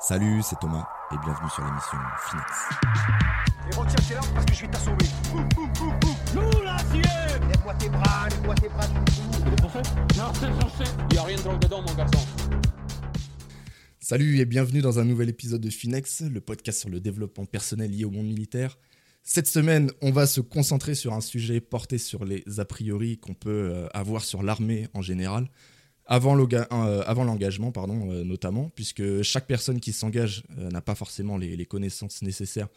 Salut, c'est Thomas et bienvenue sur l'émission Finex. Et retiens tes larmes parce que je vais t'assommer. Nous l'acier Lève-moi tes bras, lève-moi tes bras, tu C'est censé Non, c'est censé Y a rien de drôle dedans, mon garçon. Salut et bienvenue dans un nouvel épisode de Finex, le podcast sur le développement personnel lié au monde militaire. Cette semaine, on va se concentrer sur un sujet porté sur les a priori qu'on peut euh, avoir sur l'armée en général, euh, avant l'engagement pardon, euh, notamment, puisque chaque personne qui s'engage euh, n'a pas forcément les, connaissances nécessaires.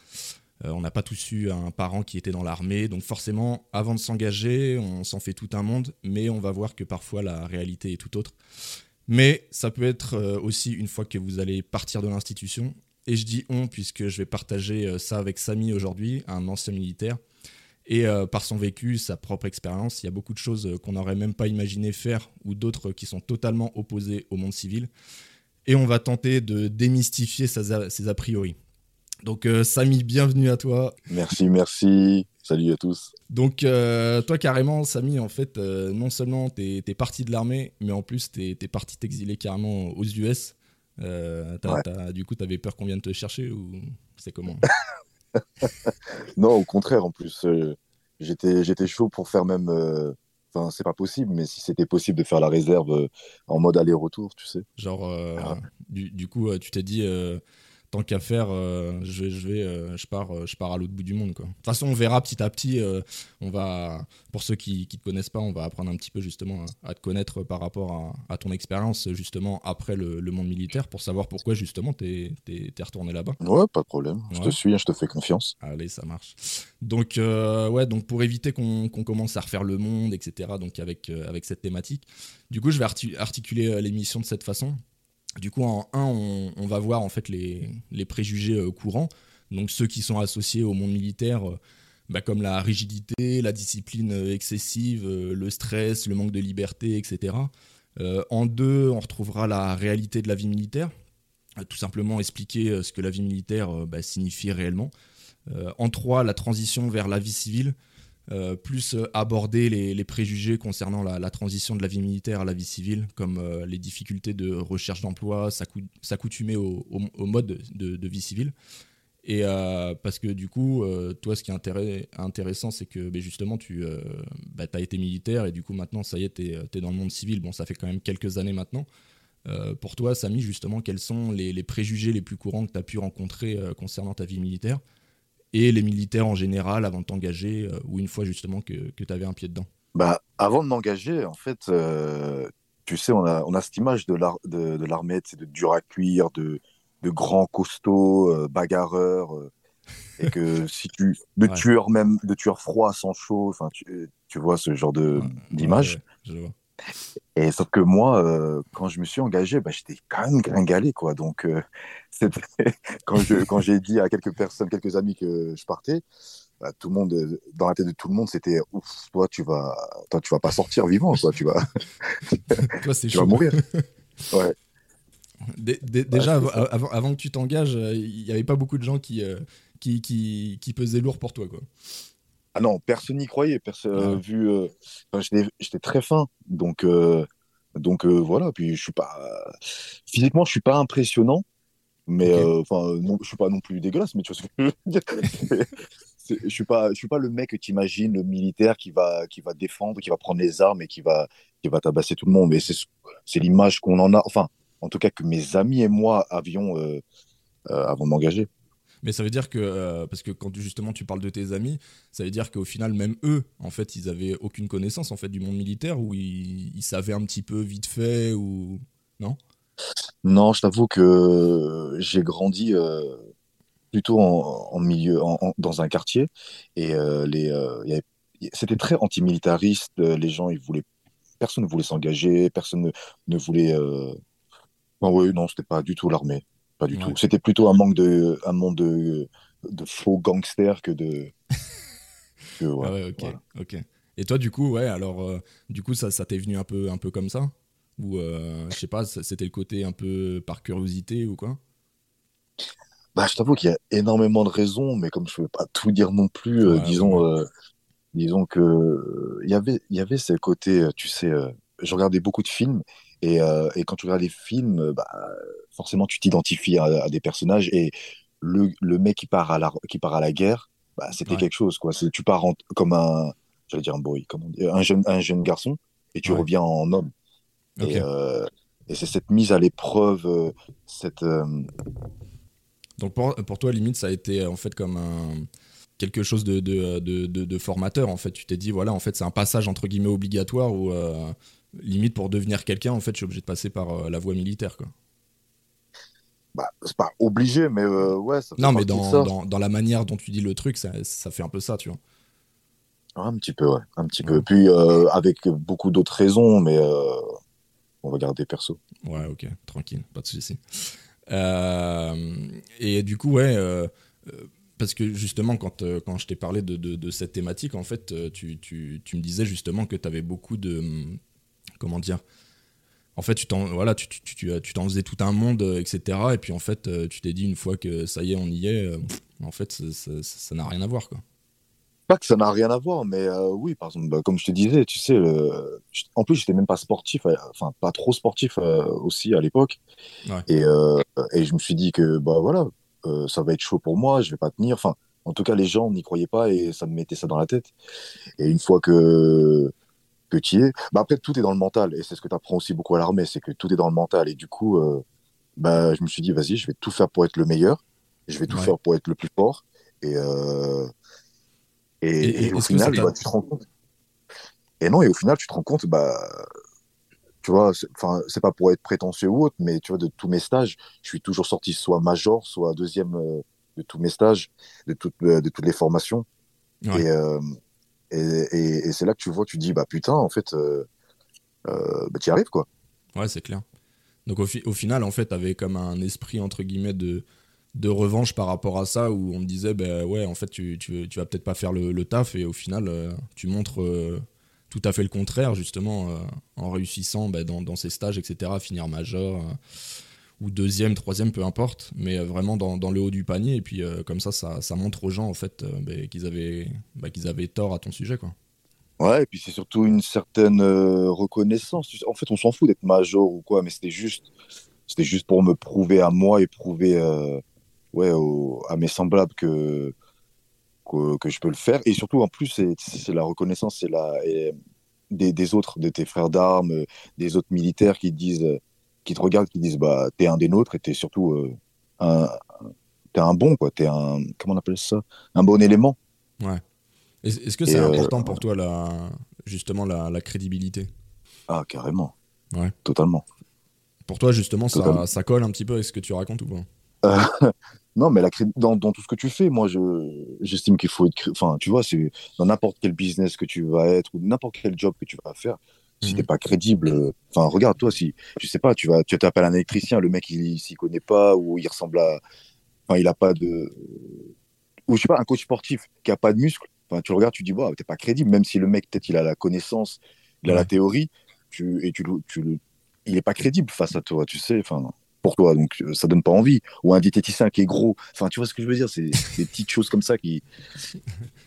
On n'a pas tous eu un parent qui était dans l'armée, donc forcément, avant de s'engager, on s'en fait tout un monde, mais on va voir que parfois la réalité est tout autre. Mais ça peut être aussi une fois que vous allez partir de l'institution. Et je dis on puisque je vais partager ça avec Samy aujourd'hui, un ancien militaire. Et euh, par son vécu, sa propre expérience, il y a beaucoup de choses euh, qu'on n'aurait même pas imaginé faire ou d'autres qui sont totalement opposées au monde civil. Et on va tenter de démystifier ces a, priori. Donc euh, Samy, bienvenue à toi. Merci, merci. Salut à tous. Donc euh, toi carrément, Samy, en fait, non seulement t'es es parti de l'armée, mais en plus t'es es parti t'exiler carrément aux US. Ouais. du coup, t'avais peur qu'on vienne te chercher ou c'est comment? Non, au contraire, en plus, euh, j'étais, j'étais chaud pour faire même. euh, Enfin, c'est pas possible, mais si c'était possible de faire la réserve euh, en mode aller-retour, tu sais. Genre, Ah. du, du coup, tu t'es dit, tant qu'à faire, euh, je vais, je vais, euh, je pars, euh, je pars à l'autre bout du monde, quoi. De toute façon, on verra petit à petit. on va, pour ceux qui, qui te connaissent pas, on va apprendre un petit peu justement à, à te connaître par rapport à, à ton expérience justement après le, le monde militaire, pour savoir pourquoi justement t'es es, retourné là-bas. Ouais, pas de problème. Je te suis, hein, je te fais confiance. Allez, ça marche. Donc, ouais, donc pour éviter qu'on commence à refaire le monde, etc., donc avec, avec cette thématique, du coup, je vais arti- articuler l'émission de cette façon. Du coup, en un, on, on va voir en fait les, préjugés euh, courants, donc ceux qui sont associés au monde militaire, euh, bah, comme la rigidité, la discipline euh, excessive, le stress, le manque de liberté, etc. En deux, on retrouvera la réalité de la vie militaire, tout simplement expliquer ce que la vie militaire bah, signifie réellement. En trois, la transition vers la vie civile, euh, plus euh, aborder les, préjugés concernant la, transition de la vie militaire à la vie civile, comme euh, les difficultés de recherche d'emploi, s'accou- s'accoutumer au, au- au mode de, vie civile. Et parce que du coup, toi, ce qui est intéressant, c'est que ben, justement, tu as été militaire et du coup, maintenant, ça y est, tu es, dans le monde civil. Bon, ça fait quand même quelques années maintenant. Pour toi, Samy, justement, quels sont les, les préjugés les plus courants que tu as pu rencontrer concernant ta vie militaire? Et les militaires en général avant de t'engager euh, ou une fois justement que, que tu avais un pied dedans? Bah, avant de m'engager, en fait, euh, tu sais, on a, on a cette image de l'ar- de, de l'armée, c'est de dur à cuire, de, de grands costauds, euh, bagarreurs, et que si tu, de Ouais. tueurs même, de tueurs froids, sans chaud, tu, tu vois ce genre d'image. Ouais, ouais. Et sauf que moi, euh, quand je me suis engagé, bah, j'étais quand même gringalé, quoi. Donc, euh, quand je, quand j'ai dit à quelques personnes, quelques amis que je partais, bah, tout le monde, euh, dans la tête de tout le monde, c'était ouf, toi, tu vas, toi, tu vas pas sortir vivant, quoi. Tu vas, Toi, vas chaud. mourir. Ouais. Dé- dé- déjà, avant, que tu t'engages, il n'y avait pas beaucoup de gens qui, euh, qui, qui, qui pesaient lourd pour toi. Quoi. Ah non, personne n'y croyait. Personne, Ah vu, euh, j'étais, très fin. Donc, euh, donc euh, voilà. Puis je suis pas, physiquement, je suis pas impressionnant. Mais enfin, non, je suis pas non plus dégueulasse. Mais tu vois ce que je veux dire. Je suis pas, je suis pas le mec que tu imagines, le militaire qui va, qui va défendre, qui va prendre les armes et qui va, qui va tabasser tout le monde. Mais c'est, ce- c'est l'image qu'on en a. Enfin, en tout cas, que mes amis et moi avions avant de m'engager. Mais ça veut dire que, euh, parce que quand justement tu parles de tes amis, ça veut dire qu'au final, même eux, en fait, ils avaient aucune connaissance en fait du monde militaire ou ils, ils savaient un petit peu vite fait ou. Non? Non, je t'avoue que j'ai grandi euh, plutôt en, milieu, dans un quartier, et euh, c'était très antimilitariste. Les gens, ils voulaient, personne ne voulait s'engager, personne ne, voulait. Euh... Ah oui, non, c'était pas du tout l'armée, pas du Ouais. tout. C'était plutôt un manque de, un monde de, de faux gangsters que de. que, ouais, Ah ouais, ok, voilà. ok. Et toi, du coup, ouais, alors, euh, du coup, ça, ça t'est venu un peu, un peu comme ça? Ou, euh, je sais pas, c'était le côté un peu par curiosité ou quoi? Bah, je t'avoue qu'il y a énormément de raisons, mais comme je ne veux pas tout dire non plus, euh, Ouais, disons, ouais. euh, disons que il y avait, il y avait ce côté, tu sais, euh, je regardais beaucoup de films Et, euh, et quand tu regardes des films, euh, bah, forcément, tu t'identifies à, à des personnages. Et le, le mec qui part à la, qui part à la guerre, bah, c'était Ouais. quelque chose. Quoi. Tu pars en- comme un, j'allais dire un boy, comment on dit, un jeune, un jeune garçon, et tu Ouais. reviens en homme. Et, euh, et c'est cette mise à l'épreuve, cette, euh, Donc pour, pour toi, limite, ça a été en fait comme un quelque chose de, de, de, de- de formateur en fait. Tu t'es dit voilà, en fait, c'est un passage entre guillemets obligatoire où euh, limite pour devenir quelqu'un, en fait, je suis obligé de passer par euh, la voie militaire quoi. bah, c'est pas obligé, mais euh, ouais, ça fait Non, mais dans, ça. dans, dans la manière dont tu dis le truc, ça, ça fait un peu ça, tu vois. Un petit peu, ouais, un petit Ouais. peu. Puis euh, avec beaucoup d'autres raisons, mais euh, on va garder perso. Ouais, ok, tranquille, pas de souci. Euh, et du coup, ouais, parce que justement, quand, quand je t'ai parlé de, de- de cette thématique, en fait, tu, tu- tu me disais justement que tu avais beaucoup de. Comment dire En fait, tu t'en voilà, tu, tu, tu, tu t'en faisais tout un monde, euh, etc. Et puis en fait, euh, tu t'es dit une fois que ça y est, on y est, euh, en fait, ça- n'a rien à voir, quoi. Pas que ça n'a rien à voir, mais euh, oui, par exemple, bah, comme je te disais, tu sais, en plus, j'étais même pas sportif, euh, enfin, pas trop sportif aussi à l'époque. Ouais. Et, et je me suis dit que, bah voilà, ça va être chaud pour moi, je vais pas tenir. Enfin, en tout cas, les gens n'y croyaient pas et ça me mettait ça dans la tête. Et une fois que, es, bah après, tout est dans le mental. Et c'est ce que tu apprends aussi beaucoup à l'armée, c'est que tout est dans le mental. Et du coup, euh, bah, je me suis dit, vas-y, je vais tout faire pour être le meilleur, je vais tout Ouais. faire pour être le plus fort. Et, euh, et, Et- et et au final, bah, tu te rends compte. Et non, et au final, tu te rends compte, bah, tu vois, c'est- enfin, c'est pas pour être prétentieux ou autre, mais tu vois, de tous mes stages, je suis toujours sorti soit major, soit deuxième euh, de tous mes stages, de toutes, euh, de toutes les formations. Ouais. Et, et, et, c'est là que tu vois, tu dis, bah putain, en fait, euh, euh, bah, tu y arrives, quoi. Ouais, c'est clair. Donc au, au final, en fait, t'avais comme un esprit entre guillemets de, de revanche par rapport à ça, où on te disait, ben ouais, en fait, tu, tu, vas peut-être pas faire le, le taf, et au final, euh, tu montres tout à fait le contraire, justement, en réussissant ben, dans, dans ces stages, etc., à finir major, ou deuxième, troisième, peu importe, mais euh, vraiment dans, dans le haut du panier, et puis euh, comme ça, ça, montre aux gens, en fait, euh, ben, qu'ils avaient, ben, qu'ils avaient tort à ton sujet, quoi. Ouais, et puis c'est surtout une certaine reconnaissance. En fait, on s'en fout d'être major ou quoi, mais c'était juste, c'était juste pour me prouver à moi et prouver ouais, à mes semblables que, que, je peux le faire. Et surtout, en plus, c'est la reconnaissance c'est la, des, des autres, de tes frères d'armes, des autres militaires qui disent, qui te regardent, qui disent, bah, t'es un des nôtres et t'es surtout euh, un, t'es un bon, quoi. T'es un, comment on appelle ça? Un bon élément. Est- Est-ce que c'est euh, important pour toi, la, justement, la, la crédibilité? Ah, carrément. Ouais. Totalement. Pour toi, justement, ça, Totalement. ça colle un petit peu avec ce que tu racontes ou pas? Non, mais la dans, dans tout ce que tu fais, moi, je, j'estime qu'il faut être. Enfin, tu vois, c'est dans n'importe quel business que tu vas être ou n'importe quel job que tu vas faire. Si Mhm. t'es pas crédible, enfin, regarde, toi, si, je sais pas, tu vas, tu t'appelles un électricien, le mec, il, il s'y connaît pas ou il ressemble à. Enfin, il a pas de. Ou je sais pas, un coach sportif qui a pas de muscles. Enfin, tu le regardes, tu dis, bah, t'es pas crédible, même si le mec, peut-être, il a la connaissance, il a Ouais. la théorie, tu, et tu, tu, le- il est pas crédible face à toi, tu sais, enfin, pour toi, donc euh, ça donne pas envie. Ou un diététicien qui est gros, enfin, tu vois ce que je veux dire, c'est des petites choses comme ça qui.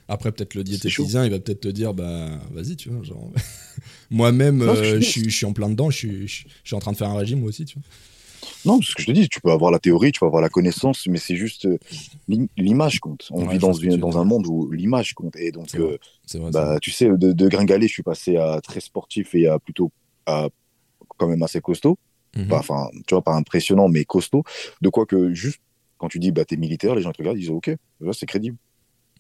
Après, peut-être le diététicien, il va peut-être te dire, bah, vas-y, tu vois. Genre... Moi-même, euh, je- je suis- en plein dedans, je suis, je je suis en train de faire un régime, moi aussi, tu vois. Non, ce que je te dis, tu peux avoir la théorie, tu peux avoir la connaissance, mais c'est juste euh, l'im- l'image compte. On Ouais, vit dans, une, dans un monde où l'image compte. Et donc, euh, vrai. bah, tu sais, de, de gringaler, je suis passé à très sportif et à plutôt à quand même assez costaud. Vrai. Pas- Mhm. Enfin, tu vois, pas impressionnant, mais costaud. De quoi que juste quand tu dis bah t'es militaire, les gens te regardent, ils disent ok, là c'est crédible.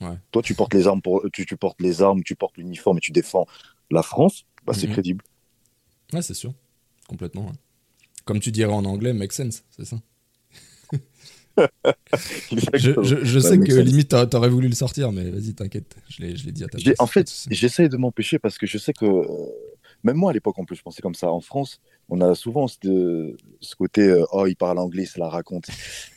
Ouais. Toi, tu portes les armes pour, tu, tu portes les armes, tu portes l'uniforme et tu défends la France, bah c'est Mhm. crédible. Ouais, c'est sûr. Complètement. Comme tu dirais en anglais, make sense, c'est ça. Je, je- je Ouais, sais que sense. limite, t'a- t'aurais voulu le sortir, mais vas-y, t'inquiète. Je l'ai dit à ta place, en fait, j'essaye de m'empêcher parce que je sais que même moi à l'époque en plus, je pensais comme ça. En France, on a souvent ce, ce côté euh, oh il parle anglais, ça la raconte.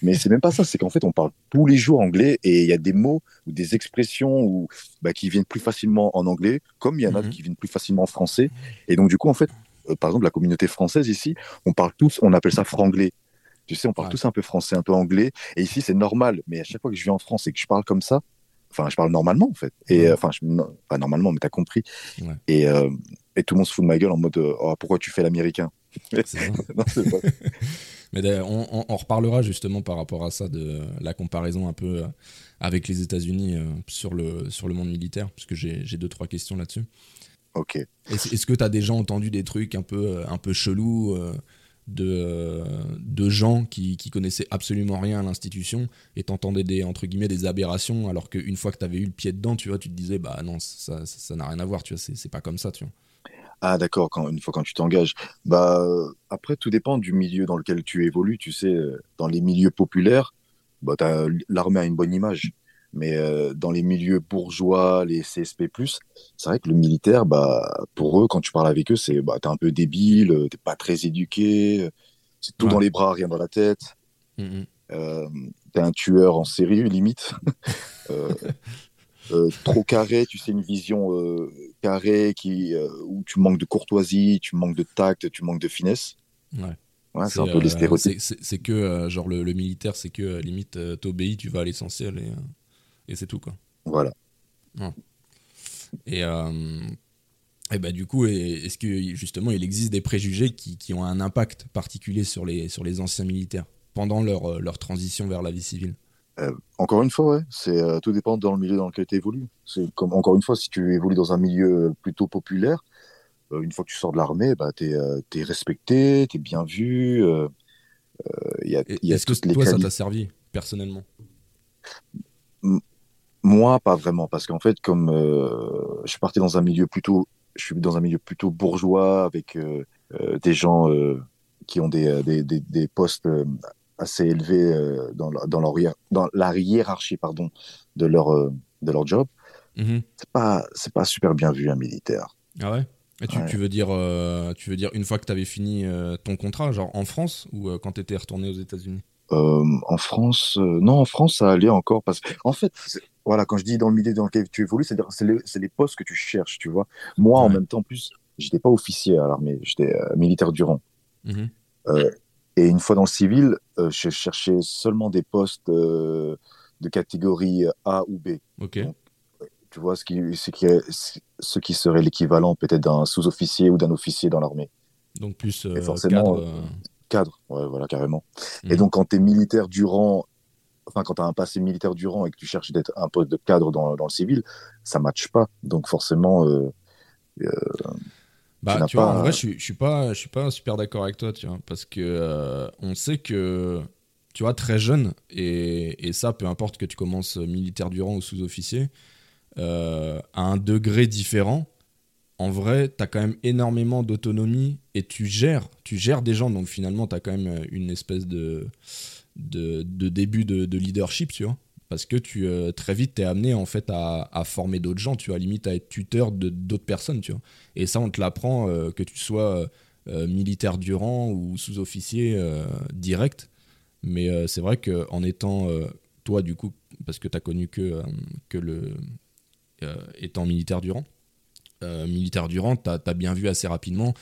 Mais c'est même pas ça. C'est qu'en fait on parle tous les jours anglais et il y a des mots ou des expressions ou bah, qui viennent plus facilement en anglais, comme il y en a Mhm. qui viennent plus facilement en français. Et donc du coup en fait, euh, par exemple la communauté française ici, on parle tous, on appelle ça franglais. Tu sais, on parle Ouais. tous un peu français, un peu anglais. Et ici, c'est normal. Mais à chaque fois que je vis en France et que je parle comme ça, enfin, je parle normalement, en fait. Et Ouais. euh, enfin, normalement, mais t'as compris. Ouais. Et, euh, et tout le monde se fout de ma gueule en mode, euh, oh, pourquoi tu fais l'américain ça. Non, pas- Mais d'ailleurs, on, on- on reparlera justement par rapport à ça, de la comparaison un peu euh, avec les États-Unis euh, sur, le, sur le monde militaire, parce que j'ai j'ai deux, trois questions là-dessus. Ok. Est-ce que tu as déjà entendu des trucs un peu, un peu chelous euh, de, de gens qui, qui connaissaient absolument rien à l'institution et t'entendais des, entre guillemets, des aberrations, alors qu'une fois que tu avais eu le pied dedans, tu vois, tu te disais, bah non, ça ça- ça n'a rien à voir, tu vois, c'est c'est pas comme ça, tu vois. Ah d'accord, quand, une fois quand tu t'engages. Bah, euh, après, tout dépend du milieu dans lequel tu évolues. Tu sais, euh, dans les milieux populaires, bah, l'armée a une bonne image. Mais euh, dans les milieux bourgeois, les CSP+, c'est vrai que le militaire, bah, pour eux, quand tu parles avec eux, c'est bah, t'es un peu débile, t'es pas très éduqué, c'est tout Ouais. dans les bras, rien dans la tête. Mhm. Euh, t'es un tueur en série, limite. Euh, euh, trop carré, tu sais, une vision euh, carrée qui, euh, où tu manques de courtoisie, tu manques de tact, tu manques de finesse. Ouais. Ouais, c'est un peu les stéréotypes. c'est- que, genre, le, le militaire, c'est que limite, t'obéis, tu vas à l'essentiel et, et c'est tout, quoi. Voilà. Et, et bah, du coup, est- est-ce que justement, il existe des préjugés qui, qui ont un impact particulier sur les, sur les anciens militaires pendant leur, leur transition vers la vie civile? Encore une fois, ouais, c'est euh, tout dépend dans le milieu dans lequel tu évolues. C'est comme encore une fois, si tu évolues dans un milieu plutôt populaire, euh, une fois que tu sors de l'armée, bah, tu es, respecté, tu es bien vu. euh, euh, il y a, Et il y a Est-ce que les toi, ça t'a servi personnellement? Moi, pas vraiment, parce qu'en fait, comme euh, je suis parti dans un milieu plutôt, je suis dans un milieu plutôt bourgeois avec euh, euh, des gens euh, qui ont des, euh, des, des, des postes euh, assez élevés euh, dans, la- dans, leur, hiér- dans la hiérarchie pardon, de, leur, euh, de leur job. Mhm. C'est pas, c'est pas super bien vu un militaire. Ah ouais? Et tu, Ouais. tu veux dire, euh, tu veux dire une fois que tu avais fini euh, ton contrat, genre en France ou euh, quand tu étais retourné aux États-Unis? En France, non, en France, ça allait encore parce en fait, voilà, quand je dis dans le milieu dans lequel tu évolues, c'est-à-dire c'est les, c'est les postes que tu cherches, tu vois. Moi, en même temps, plus, j'étais pas officier à l'armée, j'étais militaire du rang. Mhm. Et une fois dans le civil, euh, je cherchais seulement des postes euh, de catégorie A ou B. Ok. Tu vois, ce qui, ce qui, ce qui serait l'équivalent peut-être d'un sous-officier ou d'un officier dans l'armée. Donc plus euh, Et forcément, cadre. euh, Cadre, ouais, voilà, carrément. Mhm. Et donc, quand tu es militaire du rang, enfin, quand tu as un passé militaire du rang et que tu cherches d'être un poste de cadre dans, dans le civil, ça matche pas. Donc, forcément, euh, Bah, n'as tu vois, pas- en vrai, je je suis pas, je suis pas super d'accord avec toi, tu vois, parce que euh, on sait que, tu vois, très jeune, et, et ça, peu importe que tu commences militaire du rang ou sous-officier, euh, à un degré différent, en vrai, tu as quand même énormément d'autonomie et tu gères, tu gères des gens, donc finalement, tu as quand même une espèce de, de, de début de, de leadership, tu vois. Parce que tu, euh, très vite, tu es amené en fait à, former d'autres gens, tu vois, limite à être tuteur de d'autres personnes, tu vois. Et ça, on te l'apprend, euh, que tu sois euh, militaire du rang ou sous-officier direct. Mais c'est vrai qu'en étant, euh, toi, du coup, parce que tu as connu que, que le. étant militaire du rang, militaire du rang, tu as, bien vu assez rapidement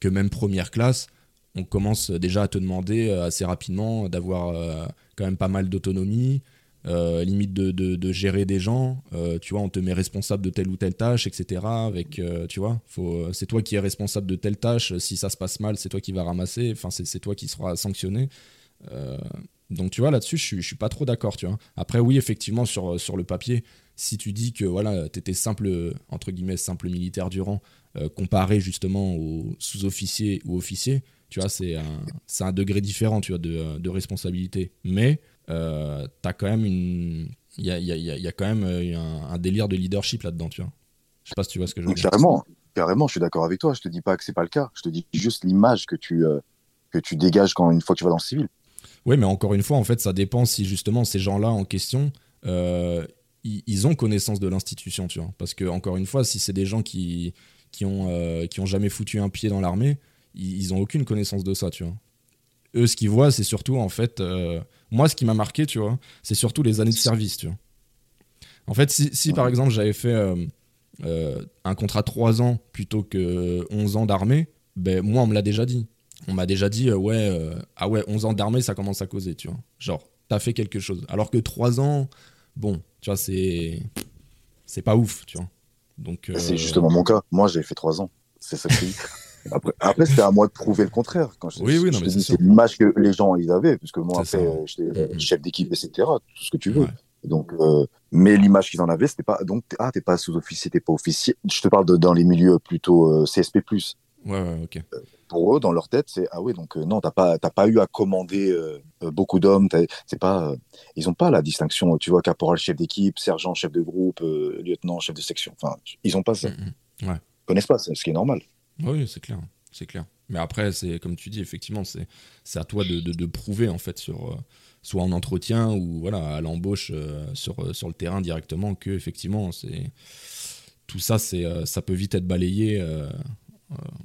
que même première classe, on commence déjà à te demander assez rapidement d'avoir quand même pas mal d'autonomie, euh, limite de, de- gérer des gens. euh, tu vois, on te met responsable de telle ou telle tâche, etc. Avec, euh, tu vois, c'est toi qui es responsable de telle tâche. Si ça se passe mal, c'est toi qui vas ramasser. Enfin, c'est, toi qui sera sanctionné. Donc, tu vois, là-dessus, je je suis pas trop d'accord, tu vois. Après, oui, effectivement, sur, sur le papier, si tu dis que voilà, tu étais simple, entre guillemets, simple militaire du rang, euh, comparé justement aux sous-officiers ou officiers, tu vois, c'est un, un degré différent, tu vois, de, de responsabilité. Mais euh, t'as quand même une. Il y a, y y quand même euh, un, un délire de leadership là-dedans, tu vois. Je sais pas si tu vois ce que je veux dire. carrément, carrément, je suis d'accord avec toi. Je te dis pas que c'est pas le cas. Je te dis juste l'image que tu, euh, que tu dégages quand une fois que tu vas dans le civil. Oui, mais encore une fois, en fait, ça dépend si justement ces gens-là en question, euh, ils, ils ont connaissance de l'institution, tu vois. Parce que, encore une fois, si c'est des gens qui, qui, ont, euh, qui ont jamais foutu un pied dans l'armée, ils, ils ont aucune connaissance de ça, tu vois. Eux, ce qu'ils voient, c'est surtout, en fait, euh, moi, ce qui m'a marqué, tu vois, c'est surtout les années de service, tu vois. En fait, si, si, par exemple, j'avais fait euh, euh, un contrat de 3 ans plutôt que 11 ans d'armée, ben, moi, on me l'a déjà dit on m'a déjà dit euh, ouais euh, ah ouais 11 ans d'armée ça commence à causer tu vois genre t'as fait quelque chose alors que 3 ans bon tu vois c'est c'est pas ouf tu vois donc euh, C'est justement mon cas. Moi, j'ai fait trois ans. C'est ça que je te dis. Après, après c'était à moi de prouver le contraire. Quand je, Oui, oui, non, mais dis, c'est l'image que les gens ils avaient, puisque moi après, euh, j'étais euh, Mhm. chef d'équipe, etc. Tout ce que tu veux. Ouais. Donc, euh, mais l'image qu'ils en avaient, c'était pas. Donc, t'es- ah, t'es pas sous-officier, t'es pas officier. Je te parle de, dans les milieux plutôt euh, CSP+. Ouais, ouais, ok. Pour eux, dans leur tête, c'est ah oui, donc euh, non, t'as pas, t'as pas eu à commander beaucoup d'hommes. C'est pas, euh, ils ont pas la distinction. Tu vois, caporal, chef d'équipe, sergent, chef de groupe, euh, lieutenant, chef de section. Enfin, ils ont pas ça. Mhm. Ils connaissent pas, ce qui est normal. Oui, c'est clair, c'est clair. Mais après, c'est comme tu dis, effectivement, c'est à toi de, de, de prouver en fait sur euh, soit en entretien ou voilà à l'embauche euh, sur euh, sur le terrain directement que effectivement c'est tout ça c'est euh, ça peut vite être balayé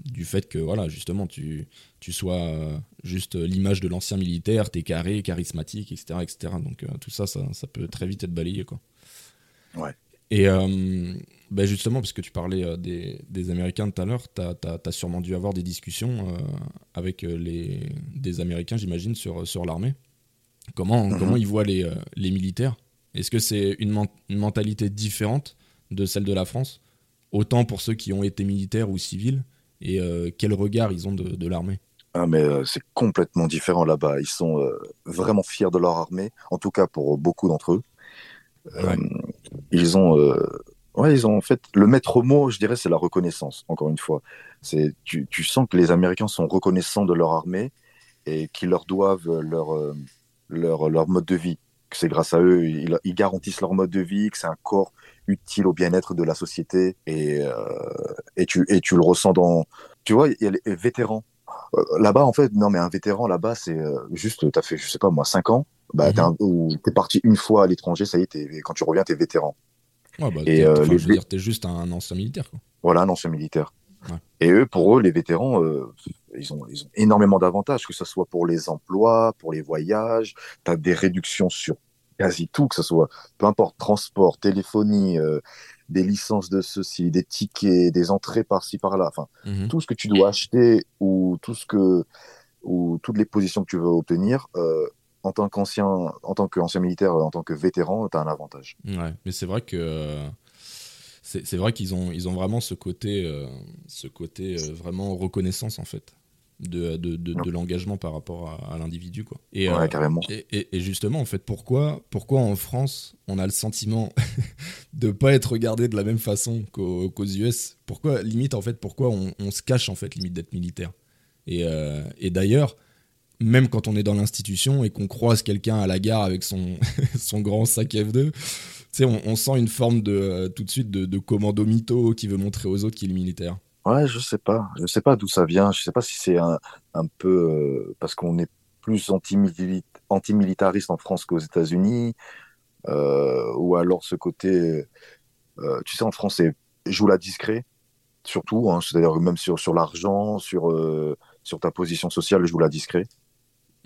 du fait que voilà justement tu tu sois juste l'image de l'ancien militaire, t'es carré, charismatique, etc., etc. Donc tout ça, ça, ça peut très vite être balayé quoi. Ouais. Et ben justement, parce que tu parlais euh, des, des Américains tout à l'heure, tu as, sûrement dû avoir des discussions euh, avec euh, les, des Américains, j'imagine, sur, sur l'armée. Comment, Mhm. comment ils voient les, les militaires? Est-ce que c'est une, men- une mentalité différente de celle de la France Autant pour ceux qui ont été militaires ou civils Et euh, quel regard ils ont de, de l'armée? Ah, mais euh, c'est complètement différent là-bas. Ils sont euh, vraiment fiers de leur armée, en tout cas pour beaucoup d'entre eux. Ouais. ils ont, ouais, ils ont en fait le maître mot, je dirais, c'est la reconnaissance. Encore une fois, c'est tu, tu sens que les Américains sont reconnaissants de leur armée et qu'ils leur doivent leur euh, leur leur mode de vie. Que c'est grâce à eux, ils, ils garantissent leur mode de vie, que c'est un corps utile au bien-être de la société et euh, et tu et tu le ressens dans, tu vois, il y a les vétérans. Euh, Là-bas, en fait, non, mais un vétéran, là-bas, c'est juste, t'as fait, je sais pas moi, 5 ans, bah, Mhm. t'es un- ou t'es parti une fois à l'étranger, ça y est, quand tu reviens, t'es vétéran. Ouais, bah, Et, euh, enfin, les Je veux dire, t'es juste un ancien militaire. Quoi. Voilà, un ancien militaire. Ouais. Et eux, pour eux, les vétérans, euh, ils, ont, ils ont énormément d'avantages, que ce soit pour les emplois, pour les voyages, t'as des réductions sur quasi tout, que ce soit, peu importe, transport, téléphonie, euh, des licences de ceci, des tickets, des entrées par-ci, par-là, enfin, Mhm. tout ce que tu dois acheter ou tout ce que ou toutes les positions que tu veux obtenir euh, en tant qu'ancien en tant qu'ancien militaire en tant que vétéran tu as un avantage. Ouais, mais c'est vrai que c'est vrai qu'ils ont ils ont vraiment ce côté euh, ce côté euh, vraiment reconnaissance en fait de de, de, de l'engagement par rapport à, à l'individu quoi. Et, ouais euh, carrément. et, et- et justement en fait pourquoi pourquoi en France on a le sentiment de pas être regardé de la même façon qu'aux US pourquoi limite en fait pourquoi on, on se cache en fait limite d'être militaire? Et, et d'ailleurs même quand on est dans l'institution et qu'on croise quelqu'un à la gare avec son, son grand sac F2, tu sais, on, on sent une forme de euh, tout de suite de, de commando mytho qui veut montrer aux autres qu'il est militaire. ouais je sais pas. Je sais pas d'où ça vient. Je sais pas si c'est un, un peu euh, parce qu'on est plus anti-mili- anti-militariste en France qu'aux États-Unis euh, ou alors ce côté tu sais en France c'est joue la discret surtout hein, c'est-à-dire même sur sur l'argent sur sur ta position sociale joue la discret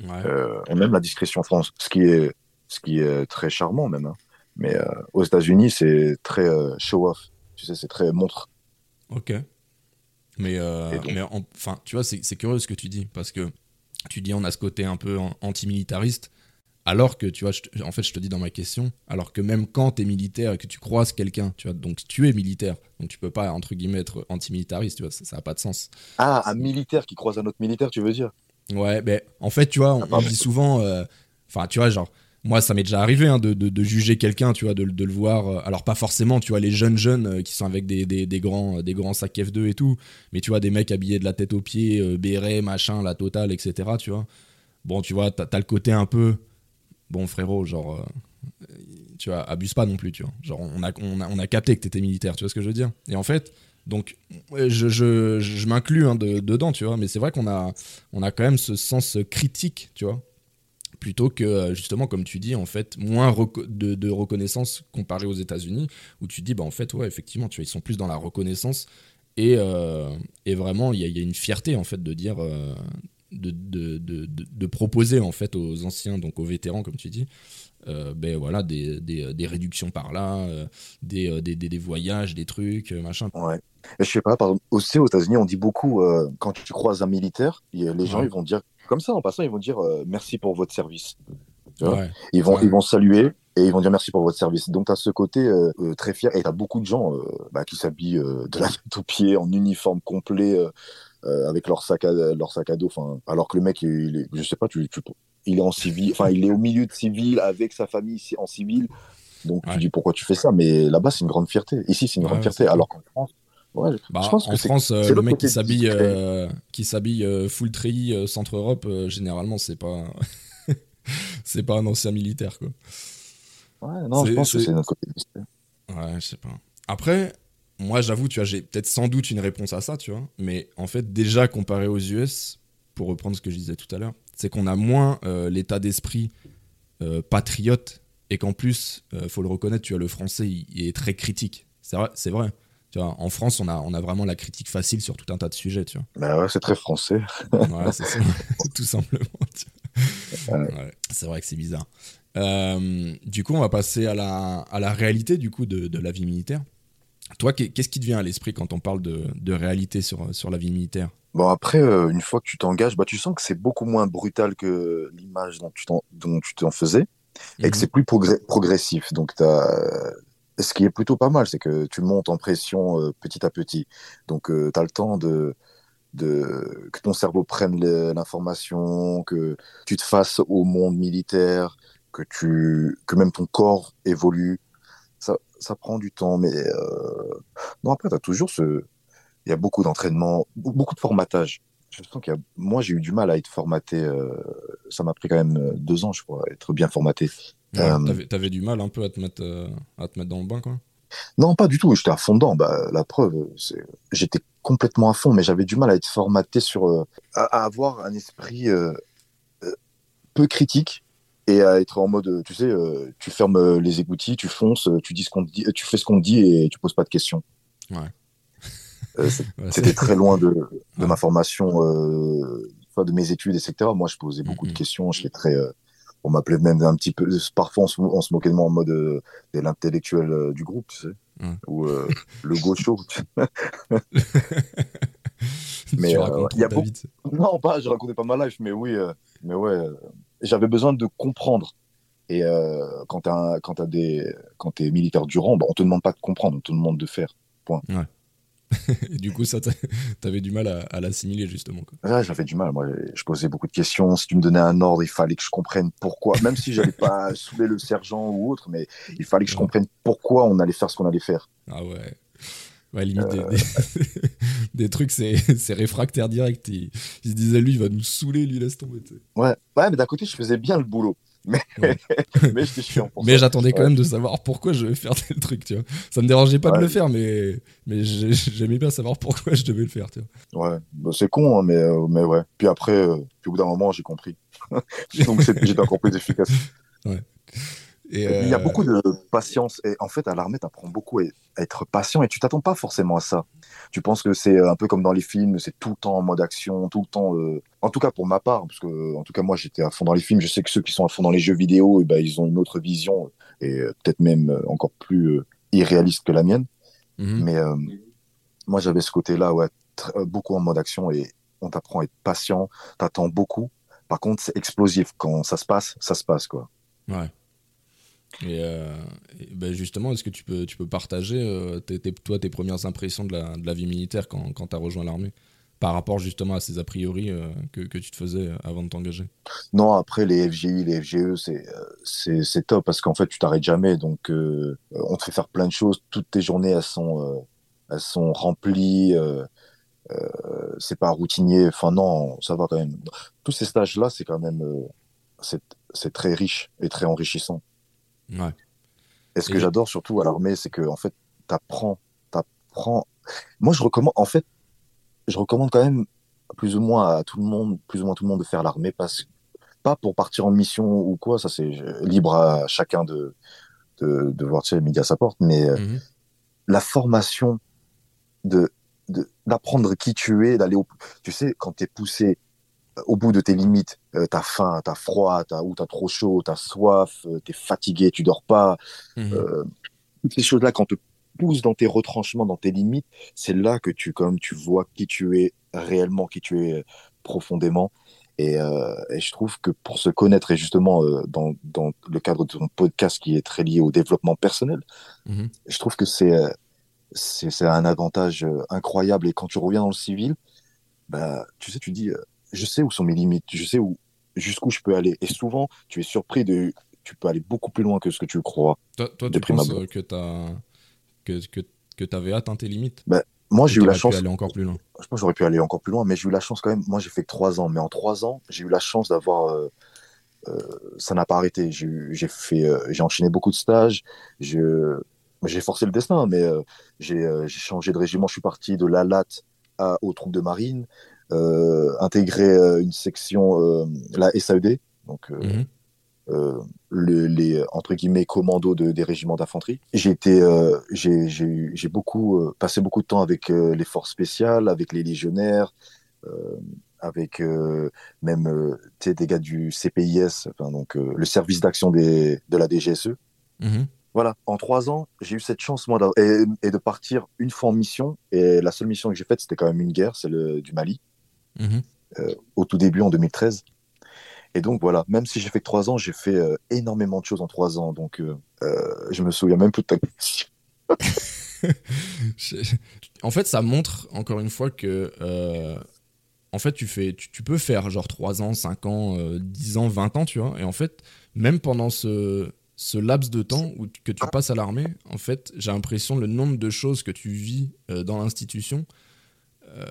Ouais. Euh, et même la discrétion en France, ce qui est, ce qui est très charmant même. hein. Mais euh, aux États-Unis, c'est très euh, show-off. Tu sais, c'est très montre. Ok. Mais, euh, mais en- enfin, tu vois, c'est c'est curieux ce que tu dis parce que tu dis on a ce côté un peu an- antimilitariste. Alors que, tu vois, je en fait, je te dis dans ma question, alors que même quand tu es militaire et que tu croises quelqu'un, tu vois, donc tu es militaire, donc tu peux pas, entre guillemets, être antimilitariste, tu vois, ça n'a pas de sens. Ah, un militaire qui croise un autre militaire, tu veux dire? Ouais, mais en fait, tu vois, on, on dit souvent, euh, enfin, tu vois, genre, moi, ça m'est déjà arrivé hein, de, de- de juger quelqu'un, tu vois, de, de le voir. euh, alors, pas forcément, tu vois, les jeunes jeunes euh, qui sont avec des, des- des grands, des grands sacs F2 et tout, mais tu vois, des mecs habillés de la tête aux pieds, euh, béret, machin, la totale, etc., tu vois. Bon, tu vois, t'as as le côté un peu, bon, frérot, genre, euh, tu vois, abuse pas non plus, tu vois. Genre, on a, on a, on a capté que t'étais militaire, tu vois ce que je veux dire? Et en fait, donc, je, je, je m'inclus hein, de- dedans, tu vois, mais c'est vrai qu'on a on a quand même ce sens critique, tu vois, plutôt que euh, justement, comme tu dis, en fait, moins de, reconnaissance comparé aux États-Unis, où tu dis, bah en fait, ouais, effectivement, tu vois, ils sont plus dans la reconnaissance et, euh, et vraiment, il y, a- une fierté en fait de dire, euh, de, de- de proposer en fait aux anciens, donc aux vétérans, comme tu dis. Euh, ben voilà des, des, des réductions par là euh, des, euh, des, voyages des trucs euh, machin Ouais. Je sais pas, par exemple, aussi aux États-Unis, on dit beaucoup, euh, quand tu croises un militaire, il les gens, ils vont dire, comme ça, en passant, ils vont dire euh, merci pour votre service. Ouais Ils vont, ils vont saluer et ils vont dire merci pour votre service. Donc, tu as ce côté euh, euh, très fier. Et tu as beaucoup de gens euh, bah, qui s'habillent euh, de la tête aux pieds en uniforme complet, euh, euh, avec leur sac à, leur sac à dos. Enfin, alors que le mec, il est, je sais pas, tu, tu- il est en civil, enfin, il est au milieu de civil avec sa famille en civil. Donc Ouais. tu dis pourquoi tu fais ça, mais là-bas c'est une grande fierté. Ici c'est une grande ouais, fierté, alors qu'en France, ouais, Bah, je pense en que France, euh, le mec qui s'habille, euh, qui s'habille euh, full treillis centre Europe, généralement c'est pas, c'est pas un ancien militaire quoi. Ouais, non, je pense que c'est- notre côté discret. Ouais, je sais pas. Après, moi j'avoue, tu vois, j'ai peut-être sans doute une réponse à ça, tu vois. Mais en fait, déjà comparé aux US, pour reprendre ce que je disais tout à l'heure, c'est qu'on a moins euh, l'état d'esprit euh, patriote et qu'en plus, euh, faut le reconnaître, tu vois, le français il, il est très critique. C'est vrai, c'est vrai. Tu vois, en France, on a, on a vraiment la critique facile sur tout un tas de sujets, tu vois. Bah ouais, c'est très français. Ouais, c'est ça, tout simplement. Ouais. C'est vrai que c'est bizarre. Euh, du coup, on va passer à la, à la réalité du coup de, de la vie militaire. Toi, qu'est- qu'est-ce qui te vient à l'esprit quand on parle de, de réalité sur, sur la vie militaire? Bon, après, euh, une fois que tu t'engages, bah, tu sens que c'est beaucoup moins brutal que l'image dont tu t'en, dont tu t'en faisais et que Mhm. c'est plus progr- progressif. Donc, t'as, euh, ce qui est plutôt pas mal, c'est que tu montes en pression euh, petit à petit. Donc, tu as le temps de, de, que ton cerveau prenne le- l'information, que tu te fasses au monde militaire, que, tu, que même ton corps évolue. Ça, ça prend du temps, mais euh, non, après, tu as toujours ce. Il y a beaucoup d'entraînement, be- beaucoup de formatage. Je sens qu'il y a... Moi, j'ai eu du mal à être formaté. euh, Ça m'a pris quand même euh, deux ans, je crois, à être bien formaté. Ouais, Euh, T'avais t'avais du mal un peu à te mettre, euh, à te mettre dans le bain, quoi Non, pas du tout. J'étais à fond dedans. Bah, la preuve, c'est j'étais complètement à fond, mais j'avais du mal à être formaté sur, euh, à, avoir un esprit peu critique et à être en mode, tu sais, tu fermes les écoutilles, tu fonces, tu dis ce qu'on dit, tu fais ce qu'on te dit et tu poses pas de questions. Ouais. Euh, C'était très loin de, de Ouais. ma formation, euh, de mes études, etc. Moi, je posais beaucoup de questions. J'étais très, euh, on m'appelait même un petit peu, parfois on se, on se moquait de moi en mode de l'intellectuel du groupe, tu sais, ou le gaucho. Mais, tu il y a tu sais. non, pas, je racontais pas ma life, mais oui, mais ouais, j'avais besoin de comprendre. Et euh, quand quand t'es militaire du rang, bah, on te demande pas de comprendre, on te demande de faire. Et du coup, ça, t'a- t'avais du mal à, à l'assimiler, justement. Là, j'avais du mal. Moi, je posais beaucoup de questions. Si tu me donnais un ordre, il fallait que je comprenne pourquoi. Même si j'allais pas saouler le sergent ou autre, mais il fallait que je Ouais. comprenne pourquoi on allait faire ce qu'on allait faire. Ah ouais. Ouais, limite, des, des, des trucs, c'est c'est réfractaire direct. Il, il se disait, lui, il va nous saouler, lui, laisse tomber. Ouais, ouais, mais d'un côté, je faisais bien le boulot. Mais, Ouais. mais j'étais chiant pour Mais ça. j'attendais quand Ouais. même de savoir pourquoi je devais faire tel truc, tu vois. Ça me dérangeait pas de Ouais. le faire, mais, mais j'ai- j'aimais bien savoir pourquoi je devais le faire, tu vois. Ouais, bah, c'est con, hein, mais, euh, mais ouais. Puis après, euh, puis au bout d'un moment, j'ai compris. Donc c'est- j'étais encore plus Il y a euh, beaucoup de patience. Et en fait, à l'armée, tu apprends beaucoup à être patient et tu t'attends pas forcément à ça. Tu penses que c'est un peu comme dans les films, c'est tout le temps en mode action, tout le temps. euh, En tout cas, pour ma part, parce que en tout cas, moi, j'étais à fond dans les films. Je sais que ceux qui sont à fond dans les jeux vidéo, eh ben, ils ont une autre vision et euh, peut-être même encore plus euh, irréaliste que la mienne. mhm. Mais moi, j'avais ce côté-là, ouais, beaucoup en mode action et on t'apprend à être patient, t'attends beaucoup. Par contre, c'est explosif. Quand ça se passe, ça se passe, quoi. Ouais. Et, euh, et ben justement, est-ce que tu peux, tu peux partager, euh, toi, tes premières impressions de la, de la vie militaire quand, quand tu as rejoint l'armée? Par rapport justement à ces a priori euh, que, que tu te faisais avant de t'engager? Non, après, les FGI, les FGE, c'est top parce qu'en fait, tu t'arrêtes jamais. Donc, on te fait faire plein de choses. Toutes tes journées, elles sont, elles sont remplies. C'est pas routinier. Enfin, non, ça va quand même. Tous ces stages-là, c'est quand même. c'est très riche et très enrichissant. Ouais. Et ce que j'adore surtout à l'armée, c'est que en fait, t'apprends, t'apprends. Moi, je recommande, en fait, je recommande quand même plus ou moins à tout le monde, plus ou moins tout le monde de faire l'armée, parce pas pour partir en mission ou quoi, ça c'est euh, libre à chacun de de, de voir midi à sa porte, mais euh, Mhm. la formation de de- d'apprendre qui tu es, d'aller au, tu sais, quand t'es poussé au bout de tes limites, euh, t'as faim, t'as froid, t'as ou t'as trop chaud, t'as soif, euh, t'es fatigué, tu dors pas, Mhm. euh, toutes ces choses-là, quand on te pousse dans tes retranchements, dans tes limites, c'est là que tu, comme tu vois qui tu es réellement, qui tu es profondément. Et, et je trouve que pour se connaître, et justement dans, dans le cadre de ton podcast qui est très lié au développement personnel, Mhm. je trouve que c'est c'est un avantage incroyable. Et quand tu reviens dans le civil, bah, tu sais, tu dis, euh, je sais où sont mes limites, je sais où, jusqu'où je peux aller. Et souvent, tu es surpris de, tu peux aller beaucoup plus loin que ce que tu crois. Toi, tu penses abord. euh, que t'as que, que, que t'avais atteint tes limites? Moi, j'ai eu la chance, aller encore plus loin? je pense j'aurais pu aller encore plus loin, mais j'ai eu la chance quand même. Moi, j'ai fait que trois ans, mais en trois ans, j'ai eu la chance d'avoir. euh, euh, ça n'a pas arrêté. J'ai fait, euh, j'ai enchaîné beaucoup de stages. J'ai forcé le destin, mais j'ai changé de régiment. Je suis parti de l'ALAT à, aux troupes de marine, euh, intégré euh, une section, euh, la SAED, donc Mhm. le- les entre guillemets commandos de, des régiments d'infanterie. J'ai été, j'ai beaucoup passé beaucoup de temps avec les forces spéciales, avec les légionnaires, avec euh, même euh, des gars du CPIS, enfin, donc euh, le service d'action de la DGSE. Mhm. Voilà, en trois ans, j'ai eu cette chance moi et, et de partir une fois en mission. Et la seule mission que j'ai faite, c'était quand même une guerre, celle du Mali Mhm. au tout début en 2013. Et donc voilà, même si j'ai fait que trois ans, j'ai fait euh, énormément de choses en trois ans. Donc euh, euh, je me souviens même plus de ta question. En fait, ça montre encore une fois que euh, en fait, tu fais, tu, tu peux faire genre 3 ans, 5 ans, euh, 10 ans, 20 ans, tu vois. Et en fait, même pendant ce, ce laps de temps où tu- que tu passes à l'armée, en fait, j'ai l'impression le nombre de choses que tu vis euh, dans l'institution, euh,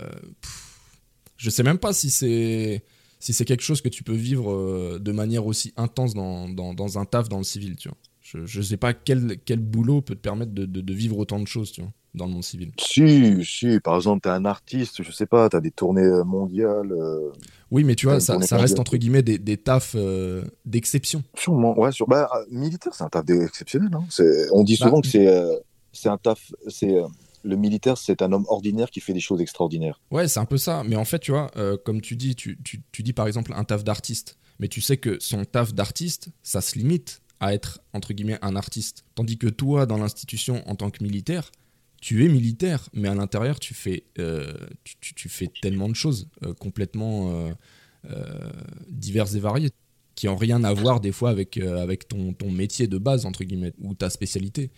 je sais même pas si c'est si c'est quelque chose que tu peux vivre euh, de manière aussi intense dans, dans, dans un taf dans le civil, tu vois. Je, je sais pas quel, quel boulot peut te permettre de, de- de vivre autant de choses, tu vois, dans le monde civil. Si, si, par exemple, t'es un artiste, je sais pas, t'as des tournées euh, mondiales. euh, Oui, mais tu vois, ça, reste entre guillemets des, des tafs euh, d'exception. sûrement, ouais, sur, bah, militaire, c'est un taf exceptionnel. Hein. On dit Bah, souvent que c'est euh, un taf, c'est le militaire, c'est un homme ordinaire qui fait des choses extraordinaires. Ouais, c'est un peu ça. Mais en fait, tu vois, euh, comme tu dis, tu, tu, tu dis par exemple un taf d'artiste. Mais tu sais que son taf d'artiste, ça se limite à être, entre guillemets, un artiste. Tandis que toi, dans l'institution, en tant que militaire, tu es militaire, mais à l'intérieur, tu fais, euh, tu, tu- fais tellement de choses euh, complètement diverses et variées, qui ont rien à voir des fois avec, avec ton, ton métier de base, entre guillemets, ou ta spécialité.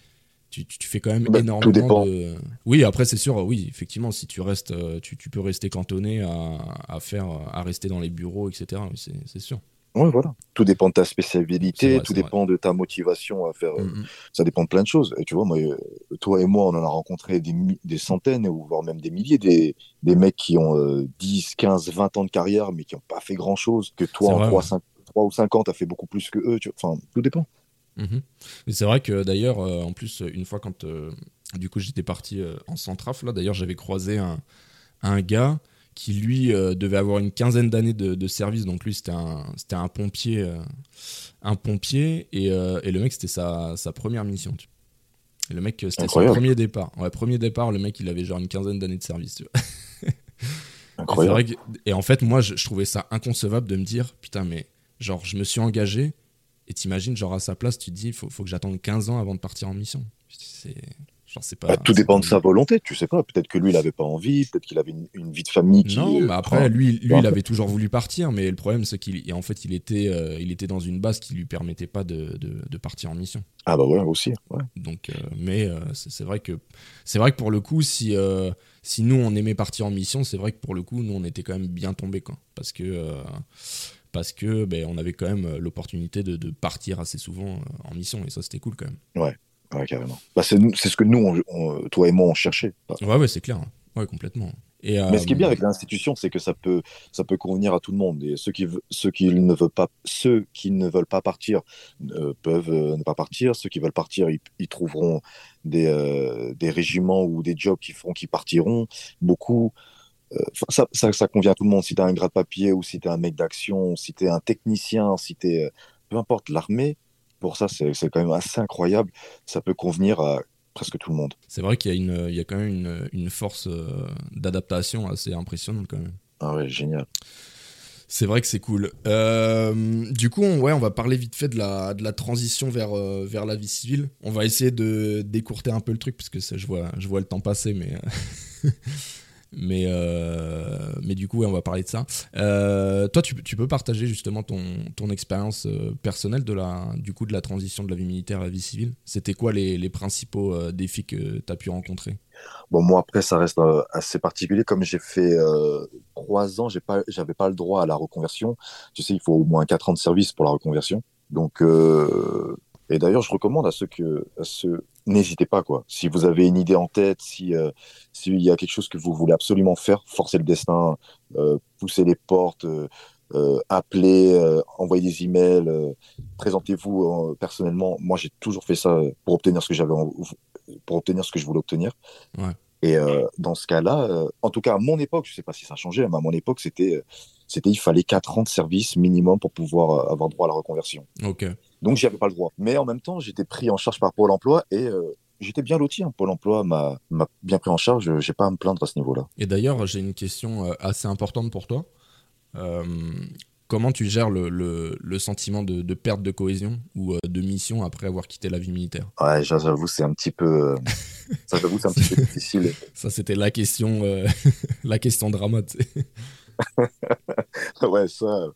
Tu, fais quand même Bah, tout énormément dépend. de... Oui, après, c'est sûr, oui, effectivement, si tu restes, euh, tu, tu peux rester cantonné à, à faire, à rester dans les bureaux, etc. oui, c'est sûr. Ouais, voilà. Tout dépend de ta spécialité, vrai, tout dépend de ta motivation à faire. euh, Mm, mm. Ça dépend de plein de choses. Et tu vois, moi, euh, toi et moi, on en a rencontré des, centaines, ou voire même des milliers, des, des mecs qui ont euh, 10, 15, 20 ans de carrière, mais qui n'ont pas fait grand-chose, que toi, en vrai, 3, ouais. 5, ou 5 ans, tu as fait beaucoup plus que eux. Tu. Enfin, tout dépend. Mais c'est vrai que d'ailleurs, euh, en plus, une fois quand euh, du coup j'étais parti euh, en centraf, là d'ailleurs j'avais croisé un, un gars qui lui devait avoir une quinzaine d'années de, de service, donc lui c'était un, c'était un pompier, un pompier, et, et le mec c'était sa, sa première mission. tu vois. Et le mec c'était son premier départ. Ouais, premier départ, le mec il avait genre une quinzaine d'années de service. Tu vois. Et Incroyable. vrai que- et en fait, moi, je, je trouvais ça inconcevable de me dire, putain, mais genre, je me suis engagé, et t'imagines, genre, à sa place, tu te dis, il faut, faut que j'attende 15 ans avant de partir en mission. C'est, genre, c'est pas. Bah, tout dépend pas- de sa volonté, tu sais pas. Peut-être que lui, il avait pas envie, peut-être qu'il avait une, une vie de famille qui. Non, mais après, lui, lui, il avait toujours voulu partir, mais le problème, c'est qu'il, en fait, il était, euh, il était dans une base qui lui permettait pas de, de, de partir en mission. Ah bah ouais, aussi. Ouais. Donc, euh, mais euh, c'est vrai que c'est vrai que pour le coup, si si nous on aimait partir en mission, c'est vrai que pour le coup, nous on était quand même bien tombés quoi, parce que parce que ben, on avait quand même euh, l'opportunité de, de partir assez souvent euh, en mission et ça c'était cool quand même. Ouais, carrément. Bah, c'est ce que nous, on- on- toi et moi, on cherchait. Ouais ouais c'est clair, hein. ouais complètement. Et, Mais ce qui est bien euh, avec l'institution, c'est que ça peut, ça peut convenir à tout le monde. Et ceux qui, ceux qui ne veulent pas, ceux qui ne veulent pas partir euh, peuvent euh, ne pas partir. Ceux qui veulent partir, ils, ils trouveront des, des régiments ou des jobs qui feront qu'ils partiront. Beaucoup. Euh, ça, ça, ça convient à tout le monde. Si tu as un grade papier ou si tu es un mec d'action, si tu es un technicien, si tu es. peu importe, l'armée, pour ça, c'est quand même assez incroyable. Ça peut convenir à presque tout le monde. c'est vrai qu'il y a une il y a quand même une, une force euh, d'adaptation assez impressionnante quand même. Ah ouais, génial. C'est vrai que c'est cool. Euh, du coup, on, ouais, on va parler vite fait de la, de la transition vers, euh, vers la vie civile. On va essayer de décourter un peu le truc, parce que ça, je, vois, je vois le temps passer, mais... Mais, euh, mais du coup, on va parler de ça. Euh, toi, tu, peux partager justement ton, ton expérience euh, personnelle de la, du coup, de la transition de la vie militaire à la vie civile? C'était quoi les, les principaux défis que tu as pu rencontrer? Bon, moi, après, ça reste assez particulier. Comme j'ai fait trois ans, j'ai pas, j'avais pas le droit à la reconversion. Tu sais, il faut au moins quatre ans de service pour la reconversion. Donc, et d'ailleurs, je recommande à ceux que, ceux, n'hésitez pas, quoi. Si vous avez une idée en tête, si, euh, s'il y a quelque chose que vous voulez absolument faire, forcez le destin, euh, poussez les portes, euh, appelez, envoyez des emails, présentez-vous personnellement. Moi, j'ai toujours fait ça pour obtenir ce que j'avais, pour obtenir ce que je voulais obtenir. Ouais. Et dans ce cas-là, en tout cas à mon époque, je sais pas si ça a changé, mais à mon époque, c'était, c'était, il fallait quatre ans de service minimum pour pouvoir avoir droit à la reconversion. Ok. Donc, j'y avais pas le droit. Mais en même temps, j'étais pris en charge par Pôle emploi et euh, j'étais bien loti. hein. Pôle emploi m'a bien pris en charge. J'ai pas à me plaindre à ce niveau-là. Et d'ailleurs, j'ai une question euh, assez importante pour toi. Euh, comment tu gères le, le, le sentiment de, de perte de cohésion ou de mission après avoir quitté la vie militaire? Ouais, j'a- j'avoue, c'est un petit peu, ça, j'avoue, c'est un petit peu difficile. Ça, c'était la question, euh, la question drama. Ouais, ça.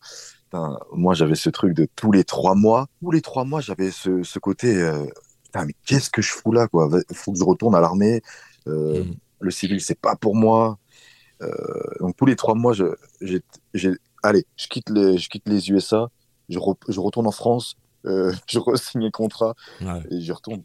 Putain, moi, j'avais ce truc de tous les trois mois. Tous les trois mois, j'avais ce, ce côté. euh, putain, mais qu'est-ce que je fous là, quoi? Il faut que je retourne à l'armée. Euh, Mm. Le civil, c'est pas pour moi. Euh, donc tous les trois mois, je, allez, je quitte les, je quitte les USA. Je, re- je retourne en France. je re-signe le contrat Ouais. et j'y retourne.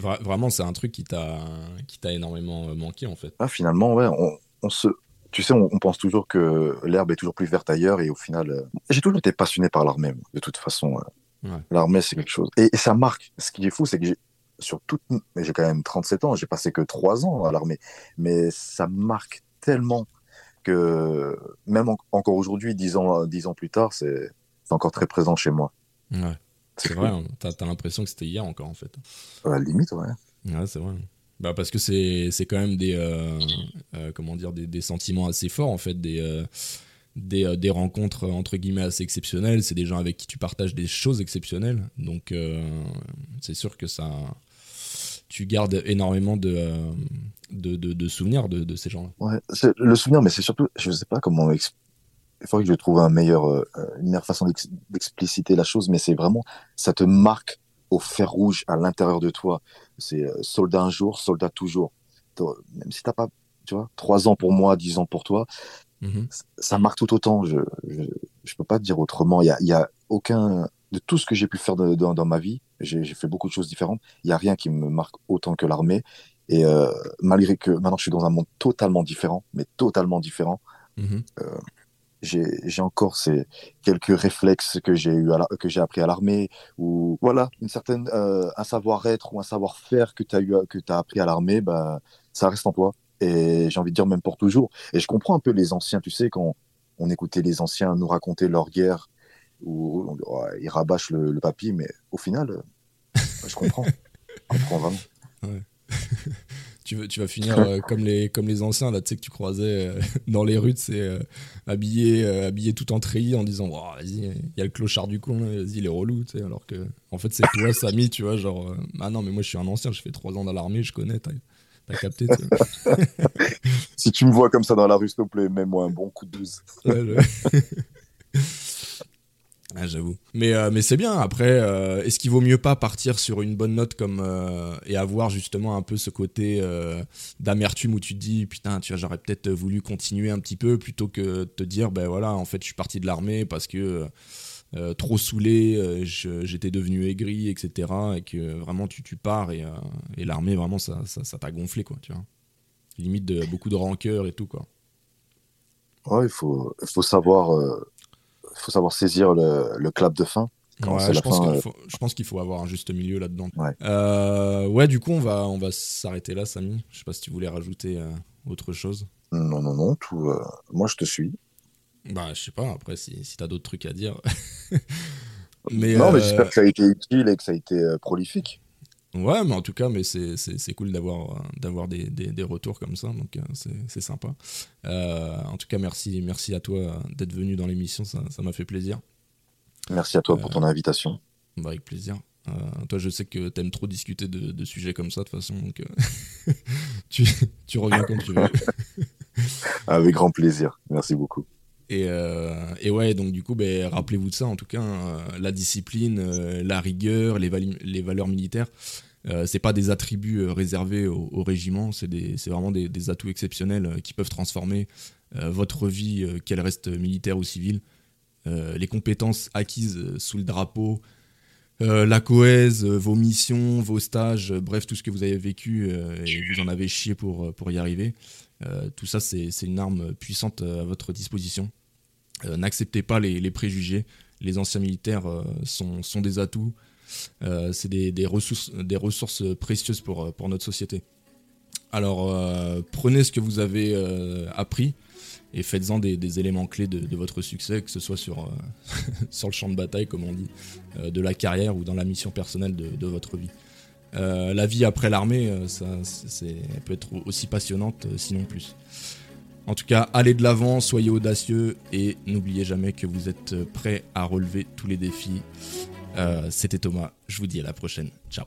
Vra- vraiment, c'est un truc qui t'a qui t'a énormément manqué en fait. Ah, finalement, ouais, on, on se. Tu sais, on, on pense toujours que l'herbe est toujours plus verte ailleurs et au final, euh, j'ai toujours été passionné par l'armée, de toute façon. euh. Ouais. L'armée, c'est quelque chose. Et, et ça marque. Ce qui est fou, c'est que j'ai, sur toute, mais j'ai quand même 37 ans, j'ai passé que 3 ans à l'armée, mais ça marque tellement que même en- encore aujourd'hui, 10 ans, 10 ans plus tard, c'est, c'est encore très présent chez moi. Ouais. C'est vrai, hein. t'as as, l'impression que c'était hier encore en fait. À la limite, ouais. Ouais, c'est vrai. Bah parce que c'est c'est quand même des euh, euh, comment dire des, des sentiments assez forts en fait des euh, des, des rencontres entre guillemets assez exceptionnelles. C'est des gens avec qui tu partages des choses exceptionnelles. Donc c'est sûr que ça tu gardes énormément de de, de, souvenirs de, ces gens-là. Ouais, le souvenir, mais c'est surtout, je sais pas comment. Il faudrait que je trouve un meilleur, une meilleure façon d'ex- d'expliciter la chose, mais c'est vraiment, ça te marque au fer rouge à l'intérieur de toi. C'est euh, soldat un jour, soldat toujours. Toi, Même si t'as pas, tu vois, trois ans pour moi, dix ans pour toi, Mhm. ça marque tout autant. Je, je, je peux pas te dire autrement. Il y a, y a aucun, de tout ce que j'ai pu faire de- dans, dans ma vie, j'ai fait beaucoup de choses différentes. Il y a rien qui me marque autant que l'armée. Et euh, malgré que maintenant je suis dans un monde totalement différent, mais totalement différent, Mhm. j'ai j'ai encore ces quelques réflexes que j'ai eu à la- que j'ai appris à l'armée ou voilà une certaine euh, un savoir-être ou un savoir-faire que tu as eu que tu appris à l'armée bah ça reste en toi. Et j'ai envie de dire même pour toujours. Et je comprends un peu les anciens tu sais quand on écoutait les anciens nous raconter leur guerre on Ouais, ils rabâchent le, le papy mais au final euh, je comprends. Je comprends vraiment Tu, veux- tu vas finir euh, comme, les, comme les anciens, là, tu sais, que tu croisais euh, dans les rues, c'est habillé, euh, habillé tout en treillis en disant Vas-y, il y a le clochard du coin, vas-y, il est relou, tu sais. Alors que, en fait, c'est toi, Samy, tu vois, genre, euh, ah non, mais moi, je suis un ancien, je fais trois ans dans l'armée, je connais, t'as capté, si tu me vois comme ça dans la rue s'il te plaît mets-moi un bon coup de douze Ouais, je- J'avoue. Mais, euh, mais c'est bien. Après, euh, est-ce qu'il vaut mieux pas partir sur une bonne note comme euh, et avoir justement un peu ce côté d'amertume où tu te dis putain, tu vois, j'aurais peut-être voulu continuer un petit peu plutôt que te dire ben voilà, en fait, je suis parti de l'armée parce que trop saoulé, j'étais devenu aigri, etc. Et que vraiment tu, tu pars et, et l'armée vraiment ça ça ça t'a gonflé quoi, tu vois. Limite de beaucoup de rancœur et tout quoi. ouais il faut il faut savoir faut savoir saisir le, le clap de fin Ouais, je pense, euh, faut, je pense qu'il faut avoir un juste milieu là-dedans. Ouais. Euh, ouais, du coup, on va, on va s'arrêter là, Samy. Je sais pas si tu voulais rajouter euh, autre chose. Non, non, non, tout. moi, je te suis. Bah, je sais pas, après, si, si t'as d'autres trucs à dire. mais, non, mais j'espère que ça a été utile et que ça a été prolifique. Ouais, mais en tout cas, mais c'est, c'est, c'est cool d'avoir, d'avoir des, des, des retours comme ça, donc euh, c'est, c'est sympa. Euh, en tout cas, merci, merci à toi euh, d'être venu dans l'émission, ça, ça m'a fait plaisir. Merci à toi pour ton invitation. Bah, avec plaisir. Euh, toi, je sais que t'aimes trop discuter de, de sujets comme ça, de toute façon, donc tu, tu reviens quand tu veux. Avec grand plaisir. Merci beaucoup. Et, euh, et, ouais, donc du coup, ben, rappelez-vous de ça, en tout cas, hein, la discipline, euh, la rigueur, les, valeurs militaires, euh, c'est pas des attributs euh, réservés au, régiment, c'est vraiment des, atouts exceptionnels qui peuvent transformer votre vie, qu'elle reste militaire ou civile. les compétences acquises sous le drapeau, la cohèse, vos missions, vos stages, bref, tout ce que vous avez vécu et vous en avez chié pour, y arriver. Euh, tout ça, c'est une arme puissante euh, à votre disposition. Euh, n'acceptez pas les, préjugés. Les anciens militaires sont, des atouts. c'est des, ressources, précieuses pour notre société. Alors, prenez ce que vous avez appris et faites-en des, éléments clés de, votre succès, que ce soit sur, sur le champ de bataille, comme on dit, de la carrière ou dans la mission personnelle de votre vie. Euh, la vie après l'armée, euh, ça, elle peut être aussi passionnante, euh, sinon plus. En tout cas, allez de l'avant, soyez audacieux et n'oubliez jamais que vous êtes prêt à relever tous les défis. C'était Thomas, je vous dis à la prochaine. Ciao